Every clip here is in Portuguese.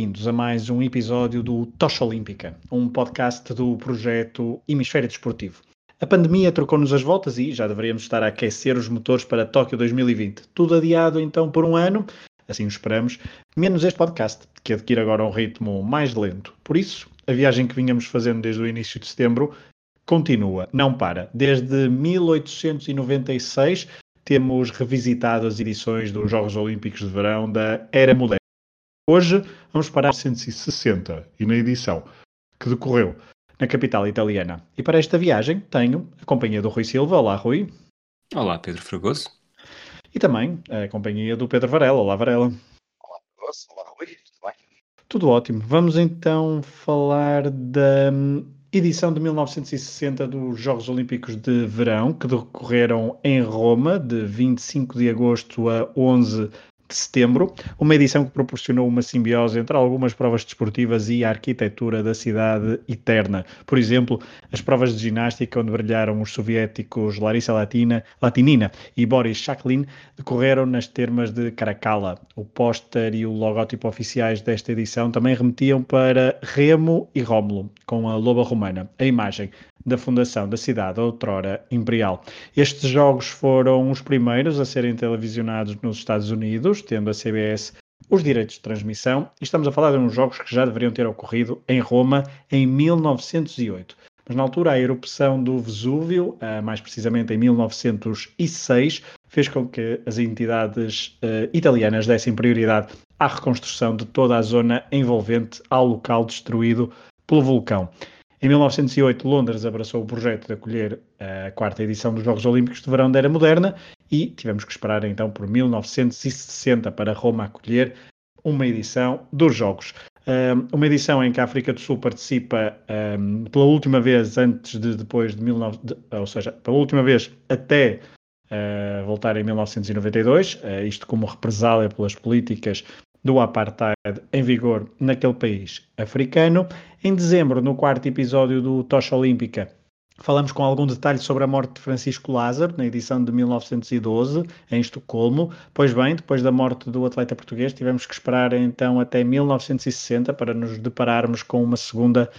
Bem-vindos a mais um episódio do Tocha Olímpica, um podcast do projeto Hemisfério Desportivo. A pandemia trocou-nos as voltas e já deveríamos estar a aquecer os motores para Tóquio 2020. Tudo adiado então por um ano, assim o esperamos, menos este podcast, que adquire agora um ritmo mais lento. Por isso, a viagem que vinhamos fazendo desde o início de setembro continua, não para. Desde 1896 temos revisitado as edições dos Jogos Olímpicos de Verão da Era Moderna. Hoje vamos parar 160 e na edição que decorreu na capital italiana. E para esta viagem tenho a companhia do Rui Silva. Olá, Rui. Olá, Pedro Fragoso. E também a companhia do Pedro Varela. Olá, Varela. Olá, Fragoso. Olá, Rui. Tudo bem? Tudo ótimo. Vamos então falar da edição de 1960 dos Jogos Olímpicos de Verão, que decorreram em Roma, de 25 de agosto a 11 de setembro, uma edição que proporcionou uma simbiose entre algumas provas desportivas e a arquitetura da cidade eterna. Por exemplo, as provas de ginástica, onde brilharam os soviéticos Larissa Latina, Latinina e Boris Shaklin, decorreram nas termas de Caracalla. O póster e o logótipo oficiais desta edição também remetiam para Remo e Rómulo, com a loba romana. A imagem da fundação da cidade outrora imperial. Estes jogos foram os primeiros a serem televisionados nos Estados Unidos, tendo a CBS os direitos de transmissão, e estamos a falar de uns jogos que já deveriam ter ocorrido em Roma em 1908. Mas na altura a erupção do Vesúvio, mais precisamente em 1906, fez com que as entidades uh, italianas dessem prioridade à reconstrução de toda a zona envolvente ao local destruído pelo vulcão. Em 1908, Londres abraçou o projeto de acolher a quarta edição dos Jogos Olímpicos de Verão da Era Moderna e tivemos que esperar então por 1960 para Roma acolher uma edição dos Jogos. uma edição em que a África do Sul participa pela última vez antes de depois de 19, de, ou seja, pela última vez até uh, voltar em 1992, uh, isto como represália pelas políticas do apartheid em vigor naquele país africano. Em dezembro, no quarto episódio do Tocha Olímpica, falamos com algum detalhe sobre a morte de Francisco Lázaro, na edição de 1912, em Estocolmo. Pois bem, depois da morte do atleta português, tivemos que esperar então até 1960 para nos depararmos com uma segunda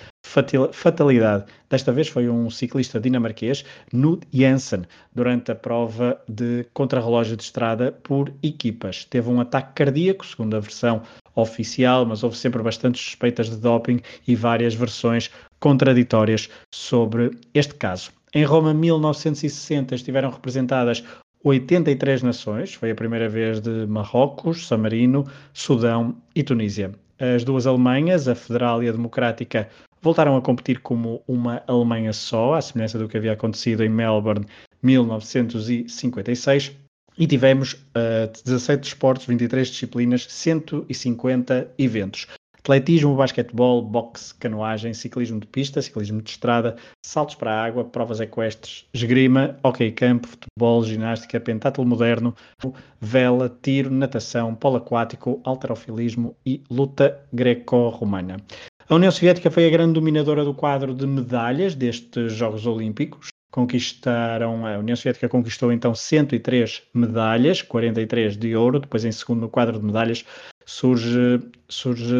fatalidade. Desta vez foi um ciclista dinamarquês, Knud Jensen, durante a prova de contrarrelógio de estrada por equipas. Teve um ataque cardíaco, segundo a versão oficial, mas houve sempre bastantes suspeitas de doping e várias versões contraditórias sobre este caso. Em Roma, 1960, estiveram representadas 83 nações, foi a primeira vez de Marrocos, San Marino, Sudão e Tunísia. As duas Alemanhas, a Federal e a Democrática, voltaram a competir como uma Alemanha só, à semelhança do que havia acontecido em Melbourne 1956. E tivemos uh, 17 esportes, 23 disciplinas, 150 eventos. Atletismo, basquetebol, boxe, canoagem, ciclismo de pista, ciclismo de estrada, saltos para a água, provas equestres, esgrima, hockey campo, futebol, ginástica, pentátulo moderno, vela, tiro, natação, polo aquático, alterofilismo e luta greco-romana. A União Soviética foi a grande dominadora do quadro de medalhas destes Jogos Olímpicos. Conquistaram, a União Soviética conquistou então 103 medalhas, 43 de ouro. Depois, em segundo no quadro de medalhas, surge, surge,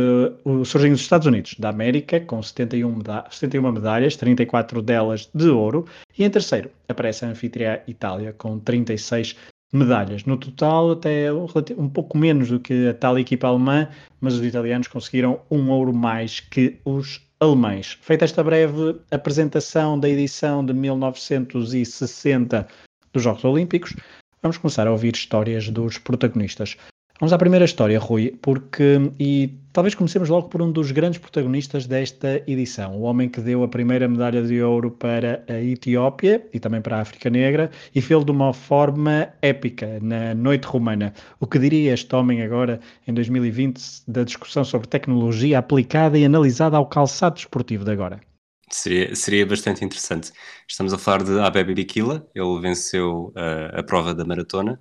surgem os Estados Unidos da América, com 71, meda 71 medalhas, 34 delas de ouro. E em terceiro aparece a anfitriã Itália, com 36 medalhas. No total, até um pouco menos do que a tal equipa alemã, mas os italianos conseguiram um ouro mais que os alemães. Feita esta breve apresentação da edição de 1960 dos Jogos Olímpicos, vamos começar a ouvir histórias dos protagonistas. Vamos à primeira história, Rui, porque e talvez comecemos logo por um dos grandes protagonistas desta edição, o homem que deu a primeira medalha de ouro para a Etiópia e também para a África Negra e fez de uma forma épica na noite romana. O que diria este homem agora em 2020 da discussão sobre tecnologia aplicada e analisada ao calçado desportivo de agora? Seria, seria bastante interessante. Estamos a falar de Abebe Bikila, ele venceu uh, a prova da maratona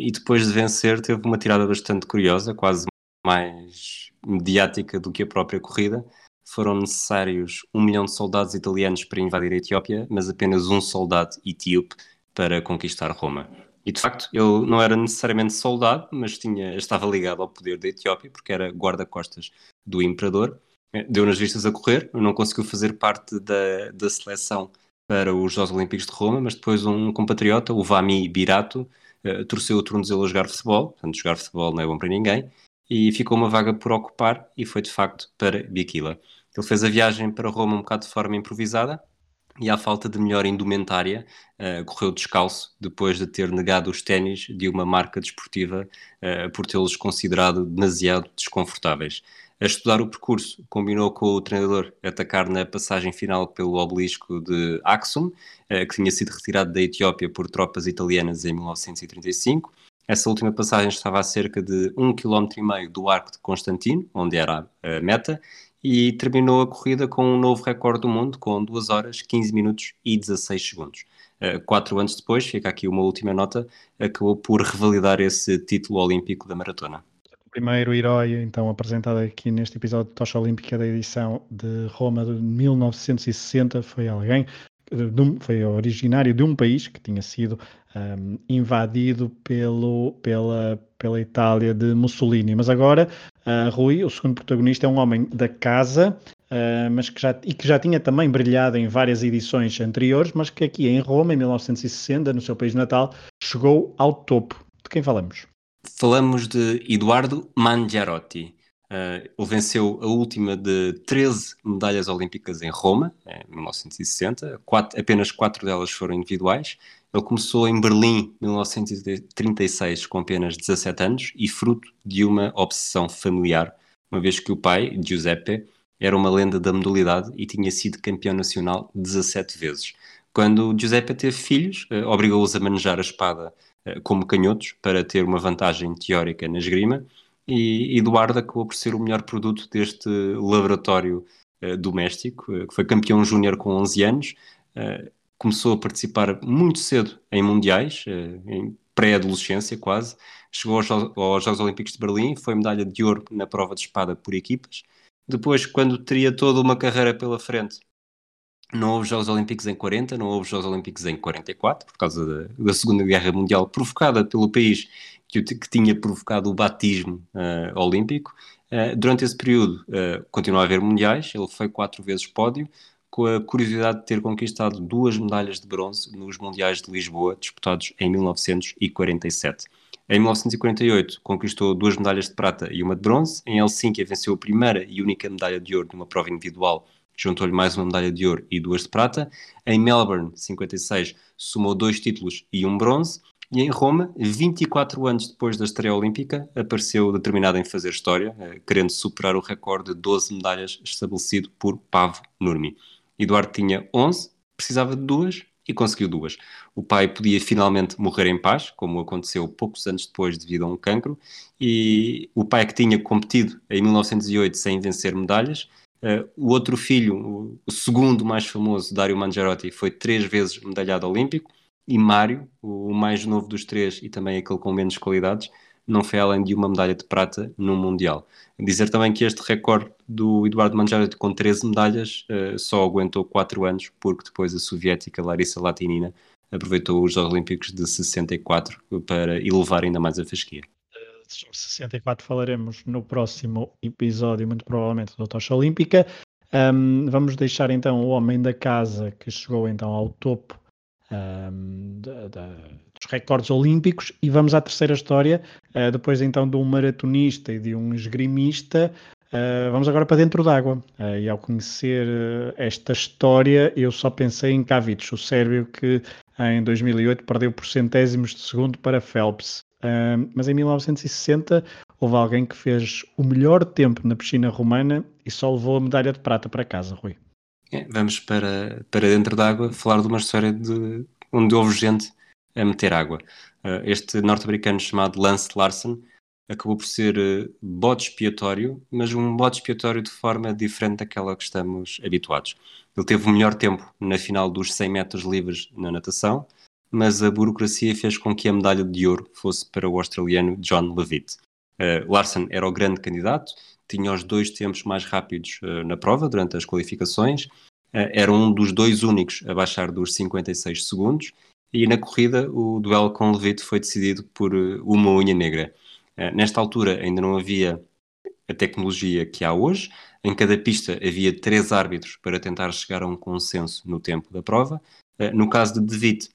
e depois de vencer teve uma tirada bastante curiosa, quase mais mediática do que a própria corrida. Foram necessários um milhão de soldados italianos para invadir a Etiópia, mas apenas um soldado etíope para conquistar Roma. E de facto, ele não era necessariamente soldado, mas tinha, estava ligado ao poder da Etiópia, porque era guarda-costas do imperador. Deu nas vistas a correr, não conseguiu fazer parte da, da seleção para os Jogos Olímpicos de Roma, mas depois um compatriota, o Vami Birato, uh, torceu o tornozelo a jogar futebol, portanto, jogar futebol não é bom para ninguém, e ficou uma vaga por ocupar e foi de facto para Biquila. Ele fez a viagem para Roma um bocado de forma improvisada e à falta de melhor indumentária uh, correu descalço depois de ter negado os ténis de uma marca desportiva uh, por tê-los considerado demasiado desconfortáveis. A estudar o percurso, combinou com o treinador atacar na passagem final pelo obelisco de Axum, eh, que tinha sido retirado da Etiópia por tropas italianas em 1935. Essa última passagem estava a cerca de um quilómetro e meio do Arco de Constantino, onde era a meta, e terminou a corrida com um novo recorde do mundo, com 2 horas, 15 minutos e 16 segundos. Uh, quatro anos depois, fica aqui uma última nota, acabou por revalidar esse título olímpico da maratona primeiro herói, então, apresentado aqui neste episódio de Tocha Olímpica da edição de Roma de 1960, foi alguém, foi originário de um país que tinha sido um, invadido pelo, pela, pela Itália de Mussolini. Mas agora, uh, Rui, o segundo protagonista, é um homem da casa, uh, mas que já, e que já tinha também brilhado em várias edições anteriores, mas que aqui em Roma, em 1960, no seu país natal, chegou ao topo. De quem falamos? Falamos de Eduardo Mangiarotti. Uh, ele venceu a última de 13 medalhas olímpicas em Roma, em 1960. Quatro, apenas quatro delas foram individuais. Ele começou em Berlim, em 1936, com apenas 17 anos e fruto de uma obsessão familiar, uma vez que o pai, Giuseppe, era uma lenda da modalidade e tinha sido campeão nacional 17 vezes. Quando Giuseppe teve filhos, uh, obrigou-os a manejar a espada como canhotos para ter uma vantagem teórica na esgrima e Eduardo acabou por ser o melhor produto deste laboratório uh, doméstico, uh, que foi campeão júnior com 11 anos, começou a participar muito cedo em mundiais, em pré-adolescência quase, chegou aos, aos, Jogos Olímpicos de Berlim, foi medalha de ouro na prova de espada por equipas. Depois, quando teria toda uma carreira pela frente, não houve Jogos Olímpicos em 40, não houve Jogos Olímpicos em 44, por causa da, da Segunda Guerra Mundial, provocada pelo país que, que tinha provocado o batismo uh, olímpico. Uh, durante esse período, uh, continuou a haver mundiais, ele foi quatro vezes pódio, com a curiosidade de ter conquistado duas medalhas de bronze nos Mundiais de Lisboa, disputados em 1947. Em 1948, conquistou duas medalhas de prata e uma de bronze. Em Helsinki, venceu a primeira e única medalha de ouro numa prova individual juntou-lhe mais uma medalha de ouro e duas de prata. Em Melbourne, 56, somou dois títulos e um bronze. E em Roma, 24 anos depois da estreia olímpica, apareceu determinado em fazer história, eh, querendo superar o recorde de 12 medalhas estabelecido por Pavo Nurmi. Eduardo tinha 11, precisava de duas e conseguiu duas. O pai podia finalmente morrer em paz, como aconteceu poucos anos depois devido a um cancro, e o pai que tinha competido em 1908 sem vencer medalhas, Uh, o outro filho, o, segundo mais famoso, Dario Mangiarotti, foi três vezes medalhado olímpico. E Mário, o mais novo dos três e também aquele com menos qualidades, não foi além de uma medalha de prata no Mundial. Dizer também que este recorde do Eduardo Mangiarotti com 13 medalhas uh, só aguentou 4 anos, porque depois a soviética Larissa Latinina aproveitou os Jogos Olímpicos de 64 para elevar ainda mais a fasquia sobre 64 falaremos no próximo episódio, muito provavelmente, da Tocha Olímpica. Um, vamos deixar então o homem da casa que chegou então ao topo um, da, da, dos recordes olímpicos e vamos à terceira história, uh, depois então de um maratonista e de um esgrimista. Uh, vamos agora para dentro d'água. Uh, e ao conhecer esta história, eu só pensei em Kavich, o sérvio que em 2008 perdeu por centésimos de segundo para Phelps. Mas em 1960 houve alguém que fez o melhor tempo na piscina romana e só levou a medalha de prata para casa, Rui. É, vamos para, para dentro d'água falar de uma história de onde houve gente a meter água. Uh, este norte-americano chamado Lance Larson acabou por ser uh, bode expiatório, mas um bode expiatório de forma diferente daquela que estamos habituados. Ele teve o melhor tempo na final dos 100 metros livres na natação, mas a burocracia fez com que a medalha de ouro fosse para o australiano John Levitt. Uh, Larson era o grande candidato, tinha os dois tempos mais rápidos uh, na prova durante as qualificações, uh, era um dos dois únicos a baixar dos 56 segundos e na corrida o duelo com Levitt foi decidido por uma unha negra. nesta altura ainda não havia a tecnologia que há hoje, em cada pista havia três árbitros para tentar chegar a um consenso no tempo da prova. no caso de Devitt,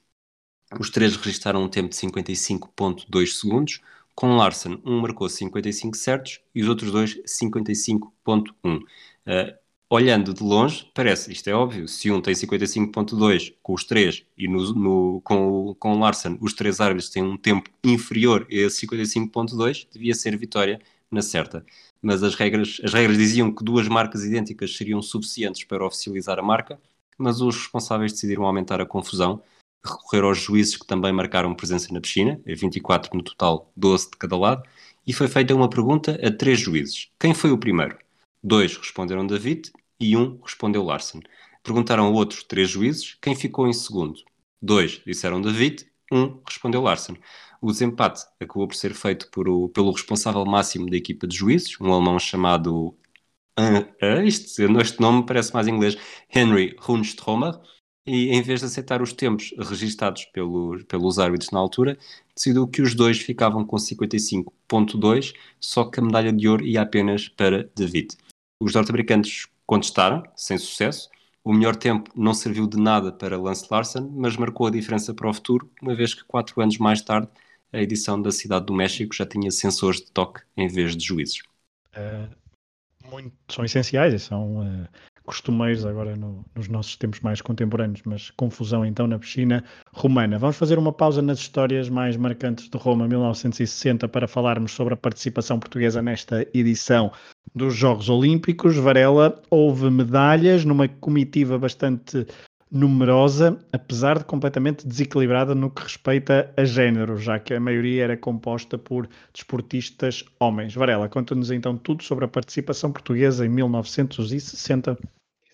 os três registaram um tempo de 55.2 segundos, com Larsen, um marcou 55 certos e os outros dois 55.1. Uh, eh, olhando de longe, parece, isto é óbvio, se um tem 55.2 com os três e no, no, com, com Larsen os três árbitros têm um tempo inferior a esse 55.2, devia ser vitória na certa. Mas as regras, as regras diziam que duas marcas idênticas seriam suficientes para oficializar a marca, mas os responsáveis decidiram aumentar a confusão recorrer aos juízes que também marcaram presença na piscina, 24 no total, 12 de cada lado, e foi feita uma pergunta a três juízes. Quem foi o primeiro? Dois responderam David e um respondeu Larsen. Perguntaram a outros três juízes quem ficou em segundo. Dois disseram David, um respondeu Larsen. O desempate acabou por ser feito por o, pelo responsável máximo da equipa de juízes, um alemão chamado. Uh, uh, este, este nome parece mais inglês, Henry Hunstromer, e em vez de aceitar os tempos registados pelo, pelos árbitros na altura, decidiu que os dois ficavam com 55.2, só que a medalha de ouro ia apenas para David. Os norte-americanos contestaram, sem sucesso. O melhor tempo não serviu de nada para Lance Larson, mas marcou a diferença para o futuro, uma vez que quatro anos mais tarde a edição da Cidade do México já tinha sensores de toque em vez de juízes. Uh, muito, são essenciais e são uh, costumeiros agora no, nos nossos tempos mais contemporâneos, mas confusão então na piscina romana. Vamos fazer uma pausa nas histórias mais marcantes de Roma 1960 para falarmos sobre a participação portuguesa nesta edição dos Jogos Olímpicos. Varela, houve medalhas numa comitiva bastante numerosa, apesar de completamente desequilibrada no que respeita a género, já que a maioria era composta por desportistas homens. Varela, conta-nos então tudo sobre a participação portuguesa em 1960.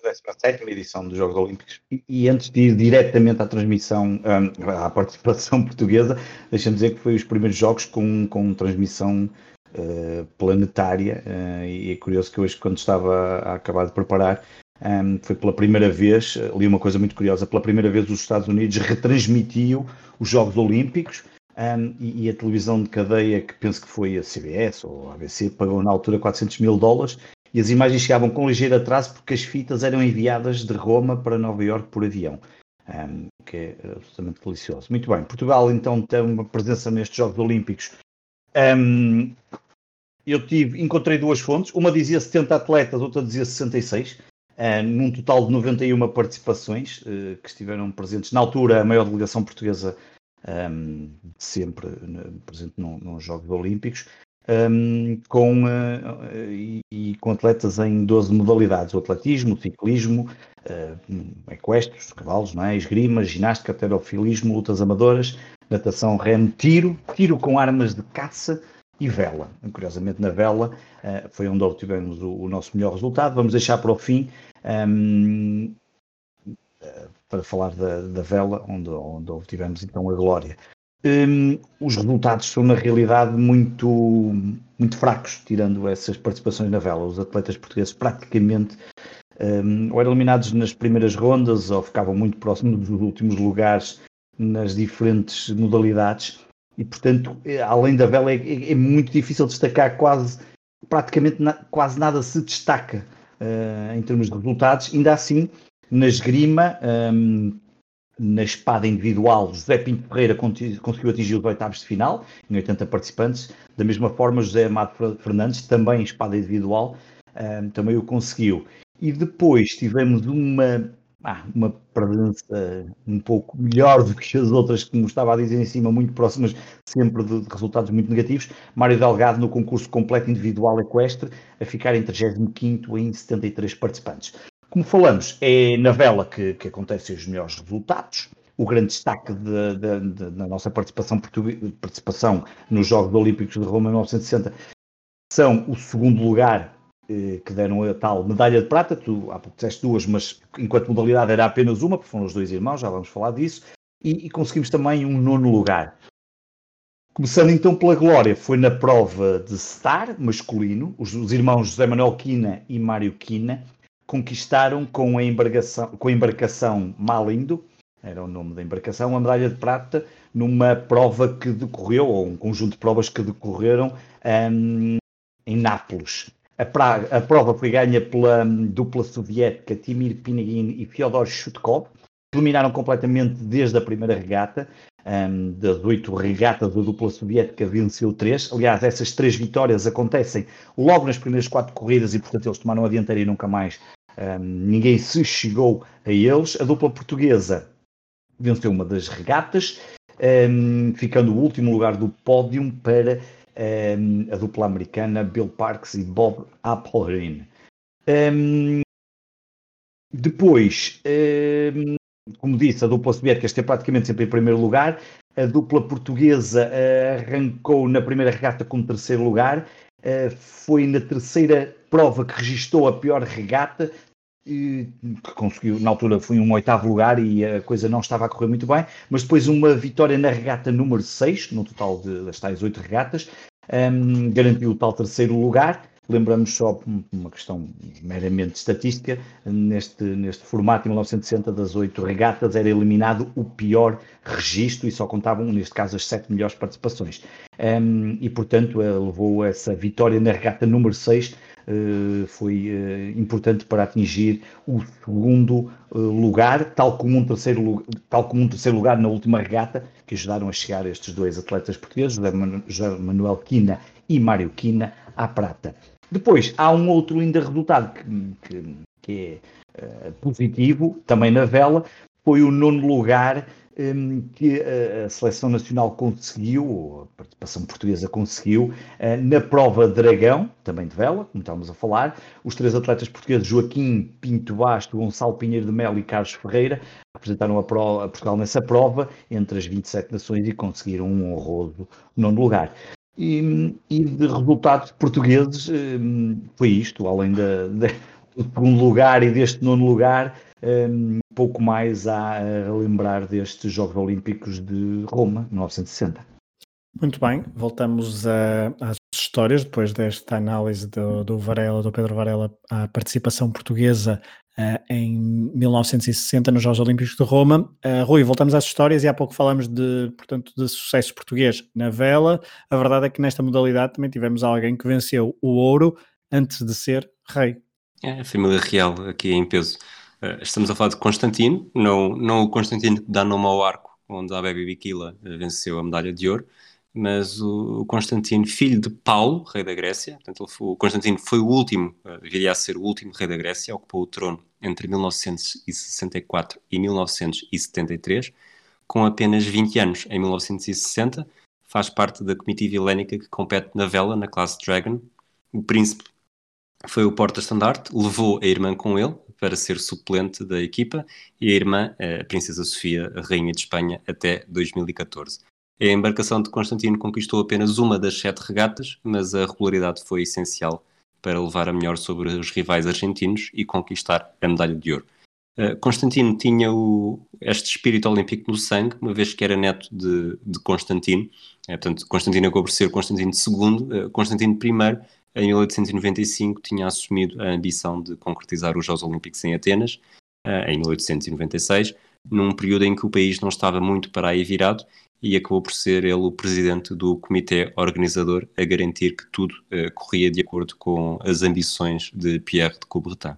17 edição dos Jogos Olímpicos. E, e, antes de ir diretamente à transmissão, um, à participação portuguesa, deixa-me dizer que foi os primeiros jogos com, com transmissão uh, planetária. Uh, e é curioso que hoje, quando estava a acabar de preparar, um, foi pela primeira vez, li uma coisa muito curiosa, pela primeira vez os Estados Unidos retransmitiu os Jogos Olímpicos um, e, e, a televisão de cadeia, que penso que foi a CBS ou a ABC, pagou na altura 400 mil dólares e as imagens chegavam com ligeiro atraso porque as fitas eram enviadas de Roma para Nova Iorque por avião. Um, que é absolutamente delicioso. Muito bem, Portugal então tem uma presença nestes Jogos Olímpicos. Um, eu tive, encontrei duas fontes, uma dizia 70 atletas, outra dizia 66 uh, num total de 91 participações uh, que estiveram presentes. Na altura, a maior delegação portuguesa um, sempre presente nos Jogos Olímpicos, um, com, e, e, com atletas em 12 modalidades: o atletismo, o ciclismo, equestres, cavalos, não é? esgrima, ginástica, alterofilismo, lutas amadoras, natação, remo, tiro, tiro com armas de caça e vela. Curiosamente, na vela uh, foi onde obtivemos o, o, nosso melhor resultado. Vamos deixar para o fim um, para falar da, da, vela, onde, onde obtivemos então a glória. Um, os resultados são, na realidade, muito, muito fracos, tirando essas participações na vela. Os atletas portugueses praticamente um, ou eram eliminados nas primeiras rondas ou ficavam muito próximos dos últimos lugares nas diferentes modalidades e, portanto, eh, além da vela, é, é, é muito difícil destacar quase, praticamente na, quase nada se destaca uh, em termos de resultados. Ainda assim, na esgrima, um, na espada individual, José Pinto Ferreira conseguiu atingir os oitavos de final, em 80 participantes. Da mesma forma, José Amado Fernandes, também em espada individual, ehm, também o conseguiu. E depois tivemos uma ah, uma presença um pouco melhor do que as outras, como estava a dizer em cima, muito próximas sempre de, de resultados muito negativos. Mário Delgado no concurso completo individual equestre, a ficar em 35 em 73 participantes. Como falamos, é na vela que, que acontecem os melhores resultados. O grande destaque da nossa participação, participação nos Jogos Olímpicos de Roma em 1960 são o segundo lugar eh, que deram a tal medalha de prata. Tu há pouco disseste duas, mas enquanto modalidade era apenas uma, porque foram os dois irmãos, já vamos falar disso. E, e conseguimos também um nono lugar. Começando então pela glória, foi na prova de Star masculino, os, os irmãos José Manuel Quina e Mário Quina conquistaram com a embarcação, com a embarcação Malindo, era o nome da embarcação, a medalha de prata numa prova que decorreu, ou um conjunto de provas que decorreram um, em Nápoles. A, a, prova foi ganha pela dupla soviética Timir Pinegin e Fyodor Shutkov, que dominaram completamente desde a primeira regata. Um, das oito regatas, a dupla soviética venceu três. Aliás, essas três vitórias acontecem logo nas primeiras quatro corridas e, portanto, eles tomaram a dianteira e nunca mais um, ninguém se chegou a eles. A dupla portuguesa venceu uma das regatas, um, ficando o último lugar do pódio para um, a dupla americana Bill Parks e Bob Appelgren. depois, como disse, a dupla soviética esteve praticamente sempre em primeiro lugar. A dupla portuguesa uh, arrancou na primeira regata com terceiro lugar. Uh, foi na terceira prova que registou a pior regata, que conseguiu, na altura foi um oitavo lugar e a coisa não estava a correr muito bem, mas depois uma vitória na regata número 6, no total de, das tais oito regatas, um, garantiu o tal terceiro lugar. Lembramos só uma questão meramente estatística, neste, neste formato, em 1960, das oito regatas, era eliminado o pior registro e só contavam, neste caso, as sete melhores participações. Um, e, portanto, levou essa vitória na regata número 6 Uh, foi uh, importante para atingir o segundo uh, lugar, tal como, um terceiro, tal como um terceiro lugar na última regata, que ajudaram a chegar estes dois atletas portugueses, José Manuel Quina e Mário Quina, à prata. Depois, há um outro ainda resultado que, que, que é positivo, também na vela, foi o nono lugar que a, seleção nacional conseguiu, a participação portuguesa conseguiu, uh, na prova Dragão, também de vela, como estávamos a falar, os três atletas portugueses, Joaquim Pinto Basto, Gonçalo Pinheiro de Melo e Carlos Ferreira, apresentaram a, prova, a Portugal nessa prova, entre as 27 nações, e conseguiram um honroso nono lugar. E, e de resultados portugueses um, foi isto, além da, da, do segundo lugar e deste nono lugar, um, pouco mais a, a lembrar destes Jogos Olímpicos de Roma, 1960. Muito bem, voltamos a, às histórias, depois desta análise do, do Varela, do Pedro Varela, à participação portuguesa uh, em 1960 nos Jogos Olímpicos de Roma. Uh, Rui, voltamos às histórias e há pouco falámos de, portanto, de sucesso português na vela. A verdade é que nesta modalidade também tivemos alguém que venceu o ouro antes de ser rei. É, a família real aqui em peso. Uh, estamos a falar de Constantino, não, não o Constantino que dá nome ao arco, onde a Baby Bikila uh, venceu a medalha de ouro, mas o, Constantino, filho de Paulo, rei da Grécia. Portanto, foi, o Constantino foi o último, uh, viria a ser o último rei da Grécia, ocupou o trono entre 1964 e 1973, com apenas 20 anos. Em 1960, faz parte da comitiva helénica que compete na vela, na classe Dragon. O príncipe foi o porta-estandarte, levou a irmã com ele para ser suplente da equipa e a irmã, a Princesa Sofia, a Rainha de Espanha, até 2014. A embarcação de Constantino conquistou apenas uma das sete regatas, mas a regularidade foi essencial para levar a melhor sobre os rivais argentinos e conquistar a medalha de ouro. Constantino tinha o, este espírito olímpico no sangue, uma vez que era neto de, de Constantino. É, portanto, Constantino acabou por ser Constantino II. Constantino I em 1895 tinha assumido a ambição de concretizar os Jogos Olímpicos em Atenas, eh, em 1896, num período em que o país não estava muito para aí virado e acabou por ser ele o presidente do comitê organizador a garantir que tudo uh, corria de acordo com as ambições de Pierre de Coubertin.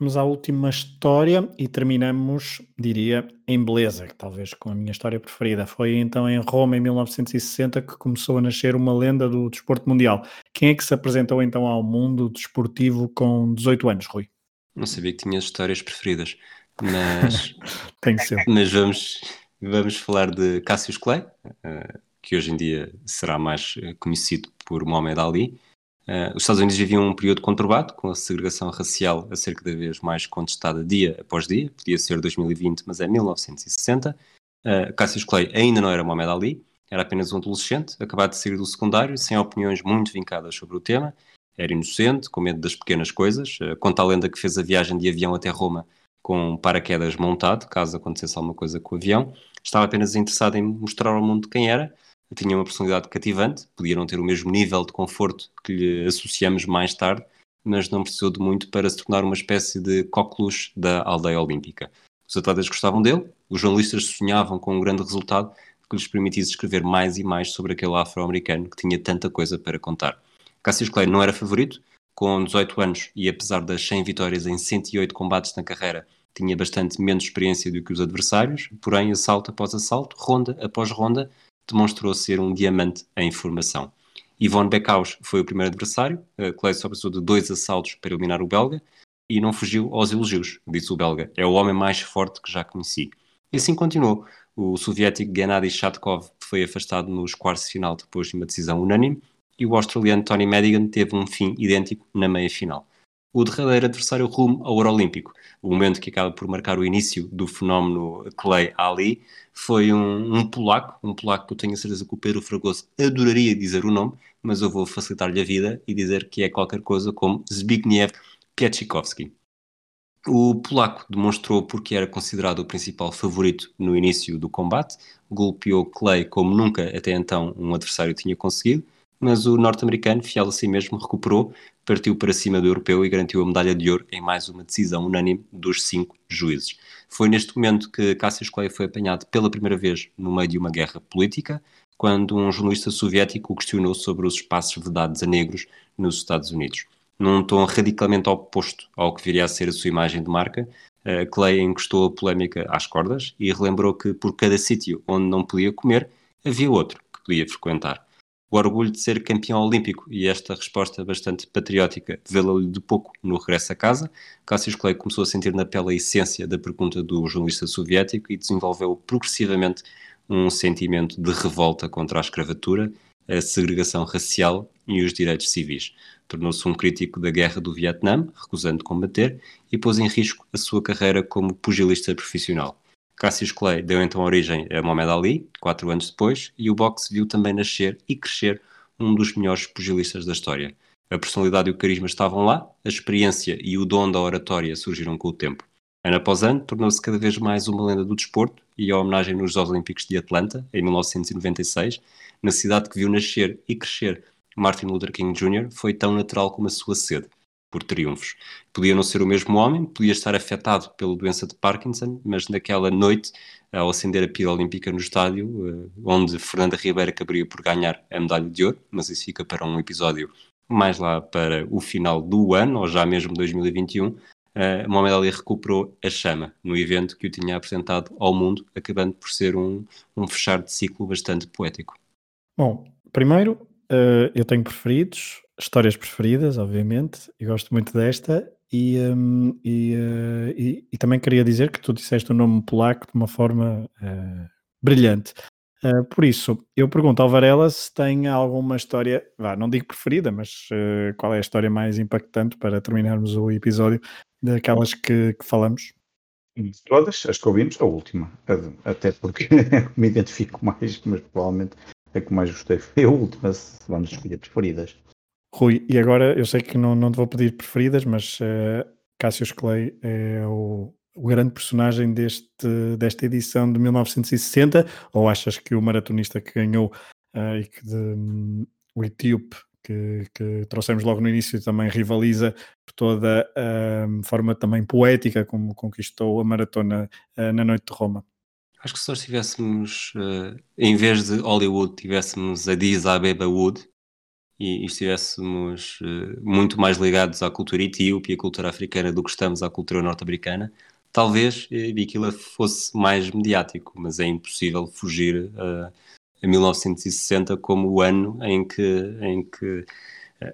Vamos à última história e terminamos, diria, em beleza, que talvez com a minha história preferida. Foi então em Roma, em 1960, que começou a nascer uma lenda do desporto mundial. Quem é que se apresentou então ao mundo desportivo com 18 anos, Rui? Não sabia que tinha histórias preferidas. mas, Tem que ser. mas vamos, vamos falar de Cassius Clay, uh, que hoje em dia será mais conhecido por Muhammad Ali. Uh, os Estados Unidos viviam um período conturbado, com a segregação racial a ser cada vez mais contestada dia após dia. Podia ser 2020, mas é 1960. Uh, Cassius Clay ainda não era Muhammad Ali, era apenas um adolescente, acabado de sair do secundário, sem opiniões muito vincadas sobre o tema. Era inocente, com medo das pequenas coisas. Uh, conta a lenda que fez a viagem de avião até Roma com paraquedas montado, caso acontecesse alguma coisa com o avião. Estava apenas interessado em mostrar ao mundo quem era. Tinha uma personalidade cativante, podia não ter o mesmo nível de conforto que lhe associamos mais tarde, mas não precisou de muito para se tornar uma espécie de coqueluche da aldeia olímpica. Os atletas gostavam dele, os jornalistas sonhavam com um grande resultado que lhes permitisse escrever mais e mais sobre aquele afro-americano que tinha tanta coisa para contar. Cassius Clay não era favorito, com 18 anos e apesar das 100 vitórias em 108 combates na carreira, tinha bastante menos experiência do que os adversários, porém, assalto após assalto, ronda após ronda, demonstrou ser um diamante em formação. Yvonne Beckhaus foi o primeiro adversário, Clay só precisou de dois assaltos para eliminar o belga e não fugiu aos elogios, disse o belga. É o homem mais forte que já conheci. E assim continuou. O soviético Gennady Shatkov foi afastado nos quartos de final depois de uma decisão unânime e o australiano Tony Madigan teve um fim idêntico na meia-final. O derradeiro adversário rumo ao Eurolímpico, o momento que acaba por marcar o início do fenómeno Clay Ali, foi um, um polaco, um polaco que eu tenho a certeza que o Pedro Fragoso adoraria dizer o nome, mas eu vou facilitar-lhe a vida e dizer que é qualquer coisa como Zbigniew Pieczykowski. O polaco demonstrou porque era considerado o principal favorito no início do combate, golpeou Clay como nunca até então um adversário tinha conseguido, mas o norte-americano, fiel a si mesmo, recuperou, partiu para cima do europeu e garantiu a medalha de ouro em mais uma decisão unânime dos cinco juízes. Foi neste momento que Cassius Clay foi apanhado pela primeira vez no meio de uma guerra política, quando um jornalista soviético o questionou sobre os espaços vedados a negros nos Estados Unidos. Num tom radicalmente oposto ao que viria a ser a sua imagem de marca, Clay encostou a polémica às cordas e relembrou que por cada sítio onde não podia comer, havia outro que podia frequentar o orgulho de ser campeão olímpico e esta resposta bastante patriótica vê-la-lhe de pouco no regresso a casa. Cassius Clay começou a sentir na pele a essência da pergunta do jornalista soviético e desenvolveu progressivamente um sentimento de revolta contra a escravatura, a segregação racial e os direitos civis. Tornou-se um crítico da guerra do Vietnã, recusando combater, e pôs em risco a sua carreira como pugilista profissional. Cassius Clay deu então origem a Mohamed Ali, quatro anos depois, e o boxe viu também nascer e crescer um dos melhores pugilistas da história. A personalidade e o carisma estavam lá, a experiência e o dom da oratória surgiram com o tempo. Ano após ano, tornou-se cada vez mais uma lenda do desporto e a homenagem nos Jogos Olímpicos de Atlanta, em 1996, na cidade que viu nascer e crescer Martin Luther King Jr., foi tão natural como a sua sede por triunfos. Podia não ser o mesmo homem, podia estar afetado pela doença de Parkinson, mas naquela noite, ao acender a pila olímpica no estádio, eh, onde Fernanda Ribeiro acabaria por ganhar a medalha de ouro, mas isso fica para um episódio mais lá para o final do ano, ou já mesmo 2021, uh, Mohamed Ali recuperou a chama no evento que o tinha apresentado ao mundo, acabando por ser um, um fechar de ciclo bastante poético. Bom, primeiro, uh, eu tenho preferidos, histórias preferidas, obviamente, e gosto muito desta. E, um, e, uh, e, e, também queria dizer que tu disseste o nome polaco de uma forma uh, brilhante. Uh, por isso, eu pergunto ao Varela se tem alguma história, vá, não digo preferida, mas qual é a história mais impactante para terminarmos o episódio daquelas que, que falamos? Todas as que ouvimos, a última, até porque me identifico mais, mas provavelmente a que mais gostei foi a última, se vamos escolher preferidas. Rui, e agora eu sei que não, não te vou pedir preferidas, mas uh, Cassius Clay é o, o, grande personagem deste, desta edição de 1960, ou achas que o maratonista que ganhou uh, e que de, um, o etíope que, que, trouxemos logo no início também rivaliza por toda a um, forma também poética como conquistou a maratona uh, na noite de Roma? Acho que se nós tivéssemos, em vez de Hollywood, tivéssemos a Diz Abeba Wood, e, e estivéssemos uh, muito mais ligados à cultura etíope e à cultura africana do que estamos à cultura norte-americana, talvez uh, fosse mais mediático, mas é impossível fugir uh, a 1960 como o ano em que, em que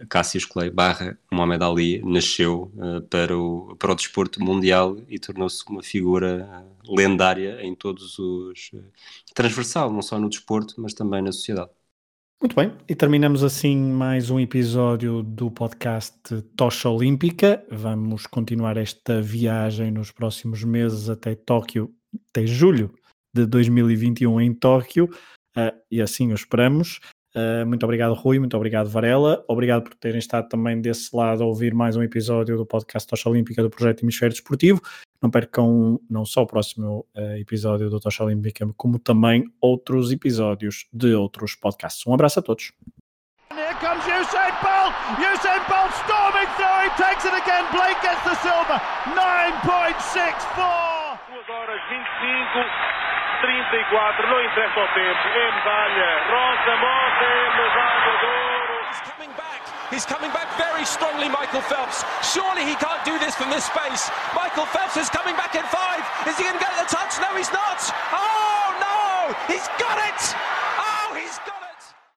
Cassius Clay barra Mohamed Ali nasceu uh, para, o, para o desporto mundial e tornou-se uma figura lendária em todos os... Transversal, não só no desporto, mas também na sociedade. Muito bem, e terminamos assim mais um episódio do podcast Tocha Olímpica. Vamos continuar esta viagem nos próximos meses até Tóquio, até julho de 2021 em Tóquio, uh, e assim o esperamos. Uh, muito obrigado, Rui. Muito obrigado, Varela. Obrigado por terem estado também desse lado a ouvir mais um episódio do podcast Tocha Olímpica do Projeto Hemisfério Desportivo. Não percam não só o próximo uh, episódio do Tocha Olímpica, como também outros episódios de outros podcasts. Um abraço a todos. Here comes Usain Bolt. Usain Bolt storming through. He takes it again. Blake gets the silver. 9.64. 2 horas 25. 34, não interessa o tempo, é medalha, Rosa. He's coming back, he's coming back very strongly, Michael Phelps. Surely he can't do this from this space. Michael Phelps is coming back in five. Is he going to get the touch? No, he's not. Oh, no, he's got it. Oh, he's got